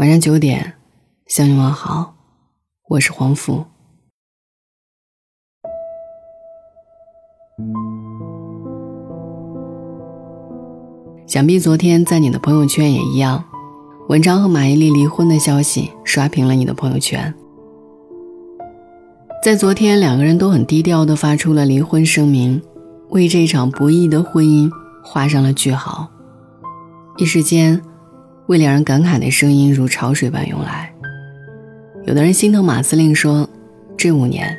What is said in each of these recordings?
晚上九点，向你问好，我是黄甫。想必昨天在你的朋友圈也一样，文章和马伊琍离婚的消息刷屏了你的朋友圈。在昨天，两个人都很低调的发出了离婚声明，为这场不易的婚姻画上了句号。一时间，为两人感慨的声音如潮水般涌来。有的人心疼马司令，说：“这五年，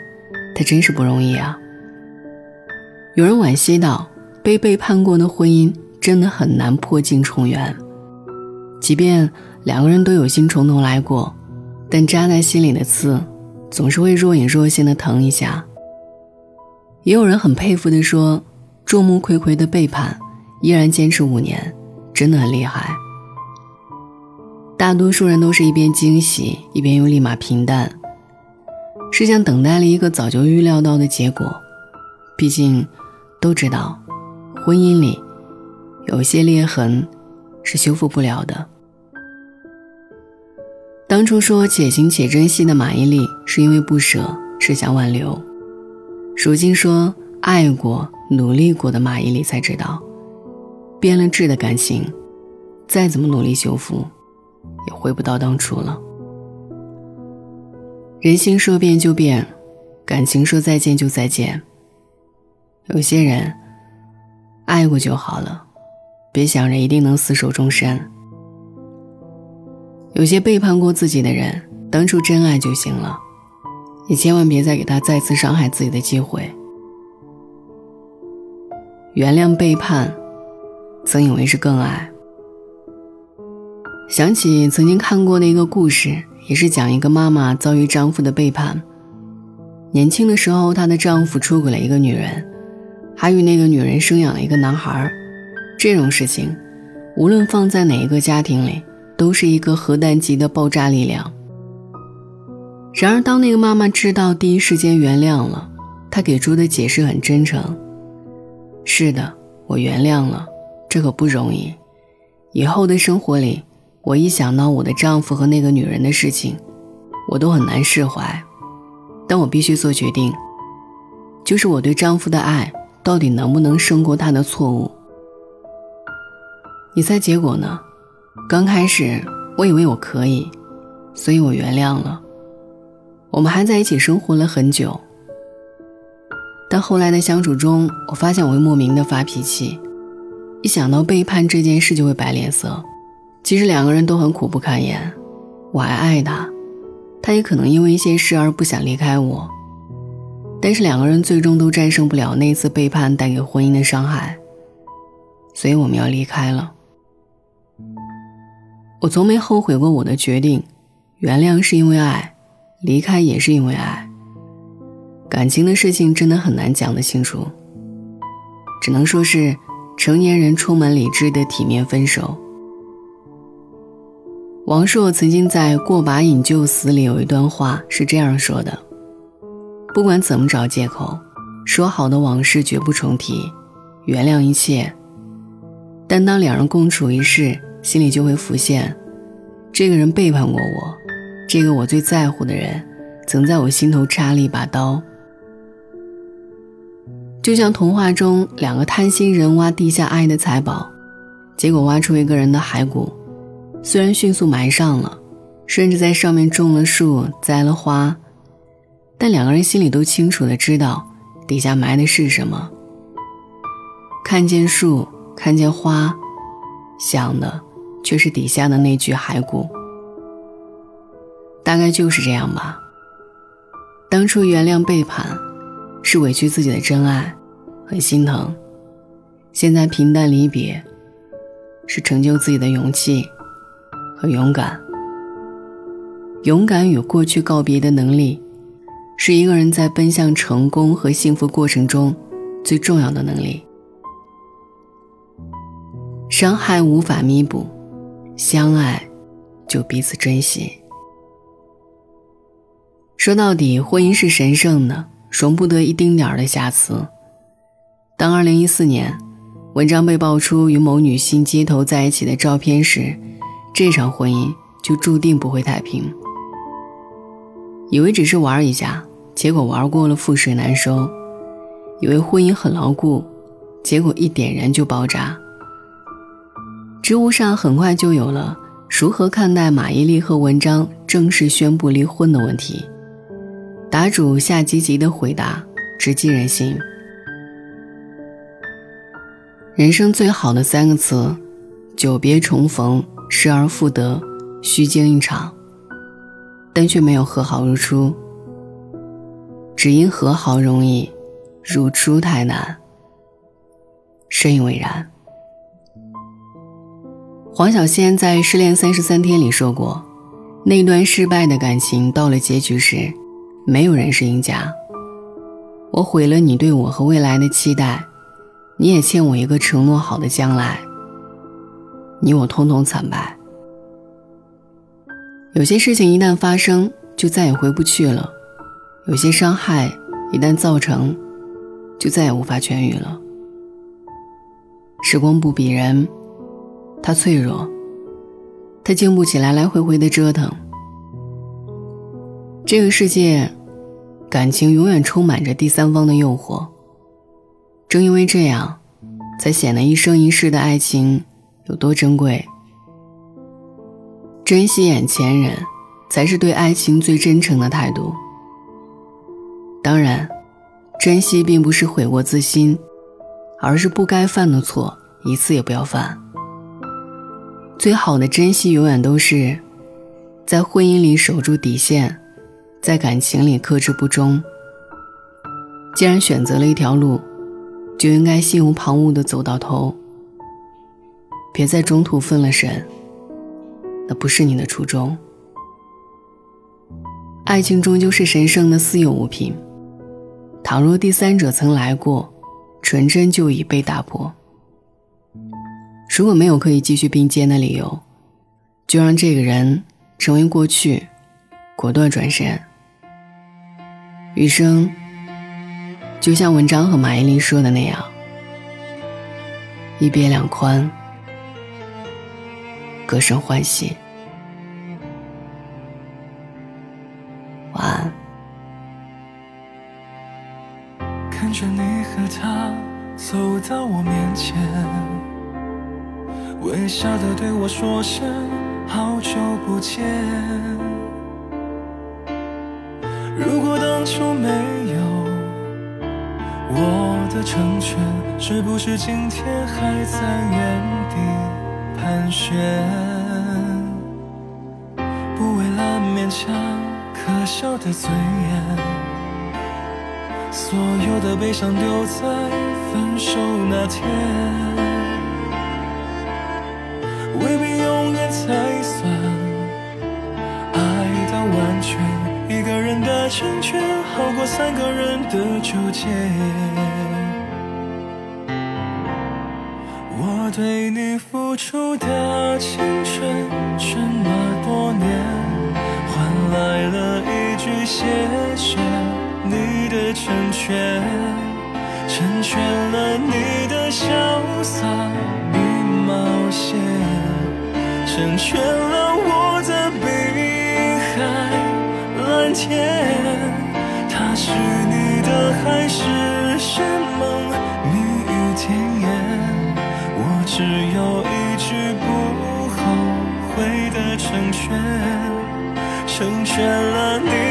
他真是不容易啊。”有人惋惜道：“被背叛过的婚姻真的很难破镜重圆，即便两个人都有心重头来过，但扎在心里的刺。”总是会若隐若现的疼一下。也有人很佩服的说：“众目睽睽的背叛，依然坚持五年，真的很厉害。”大多数人都是一边惊喜，一边又立马平淡，是像等待了一个早就预料到的结果。毕竟，都知道，婚姻里有些裂痕是修复不了的。当初说且行且珍惜的马伊琍，是因为不舍，是想挽留；如今说爱过、努力过的马伊琍，才知道，变了质的感情，再怎么努力修复，也回不到当初了。人心说变就变，感情说再见就再见。有些人，爱过就好了，别想着一定能厮守终身。有些背叛过自己的人，当初真爱就行了，你千万别再给他再次伤害自己的机会。原谅背叛，曾以为是更爱。想起曾经看过的一个故事，也是讲一个妈妈遭遇丈夫的背叛。年轻的时候，她的丈夫出轨了一个女人，还与那个女人生养了一个男孩。这种事情，无论放在哪一个家庭里。都是一个核弹级的爆炸力量。然而，当那个妈妈知道，第一时间原谅了，她给出的解释很真诚：“是的，我原谅了，这可不容易。以后的生活里，我一想到我的丈夫和那个女人的事情，我都很难释怀。但我必须做决定，就是我对丈夫的爱到底能不能胜过他的错误？你猜结果呢？”刚开始，我以为我可以，所以我原谅了。我们还在一起生活了很久。但后来的相处中，我发现我会莫名的发脾气，一想到背叛这件事就会摆脸色。其实两个人都很苦不堪言，我还爱他，他也可能因为一些事而不想离开我。但是两个人最终都战胜不了那次背叛带给婚姻的伤害，所以我们要离开了。我从没后悔过我的决定，原谅是因为爱，离开也是因为爱。感情的事情真的很难讲得清楚，只能说是成年人充满理智的体面分手。王朔曾经在《过把瘾就死》里有一段话是这样说的：“不管怎么找借口，说好的往事绝不重提，原谅一切。但当两人共处一室。”心里就会浮现，这个人背叛过我，这个我最在乎的人，曾在我心头插了一把刀。就像童话中两个贪心人挖地下爱的财宝，结果挖出一个人的骸骨，虽然迅速埋上了，甚至在上面种了树、栽了花，但两个人心里都清楚的知道，底下埋的是什么。看见树，看见花，想的。却是底下的那具骸骨，大概就是这样吧。当初原谅背叛，是委屈自己的真爱，很心疼；现在平淡离别，是成就自己的勇气和勇敢。勇敢与过去告别的能力，是一个人在奔向成功和幸福过程中最重要的能力。伤害无法弥补。相爱，就彼此珍惜。说到底，婚姻是神圣的，容不得一丁点儿的瑕疵。当二零一四年，文章被爆出与某女星街头在一起的照片时，这场婚姻就注定不会太平。以为只是玩一下，结果玩过了覆水难收；以为婚姻很牢固，结果一点燃就爆炸。知乎上很快就有了如何看待马伊琍和文章正式宣布离婚的问题，答主夏积极的回答直击人心。人生最好的三个词：久别重逢、失而复得、虚惊一场。但却没有和好如初，只因和好容易，如初太难。深以为然。黄小仙在《失恋三十三天》里说过：“那段失败的感情到了结局时，没有人是赢家。我毁了你对我和未来的期待，你也欠我一个承诺好的将来。你我通通惨白。”有些事情一旦发生，就再也回不去了；有些伤害一旦造成，就再也无法痊愈了。时光不比人，它脆弱，它经不起来来回回的折腾。这个世界，感情永远充满着第三方的诱惑。正因为这样，才显得一生一世的爱情有多珍贵。珍惜眼前人，才是对爱情最真诚的态度。当然，珍惜并不是悔过自新，而是不该犯的错一次也不要犯。最好的珍惜，永远都是在婚姻里守住底线，在感情里克制不忠。既然选择了一条路，就应该心无旁骛地走到头，别在中途分了神。那不是你的初衷。爱情终究是神圣的私有物品，倘若第三者曾来过，纯真就已被打破。如果没有可以继续并肩的理由，就让这个人成为过去，果断转身。余生，就像文章和马伊琍说的那样，一别两宽。歌声欢喜，晚安。看着你和他走到我面前，微笑的对我说声好久不见。如果当初没有我的成全，是不是今天还在原地？盘旋，不为了勉强可笑的尊严，所有的悲伤丢在分手那天，未必永远才算爱到完全，一个人的成全好过三个人的纠结。对你付出的青春这么多年，换来了一句谢谢你的成全，成全了你的潇洒与冒险，成全了我的碧海蓝天。他是你的海誓山盟只有一句不后悔的成全，成全了你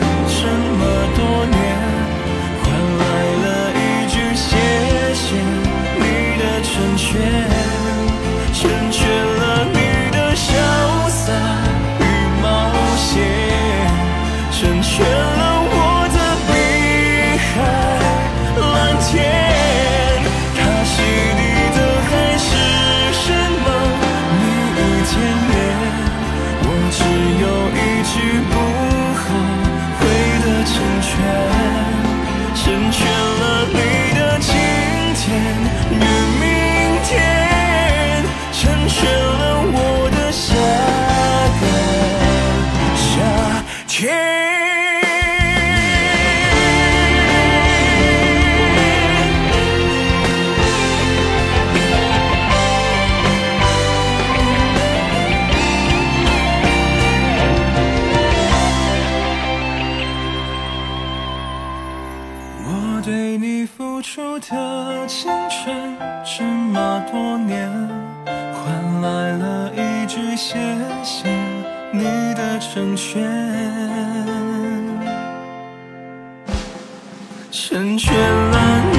成全，成全了。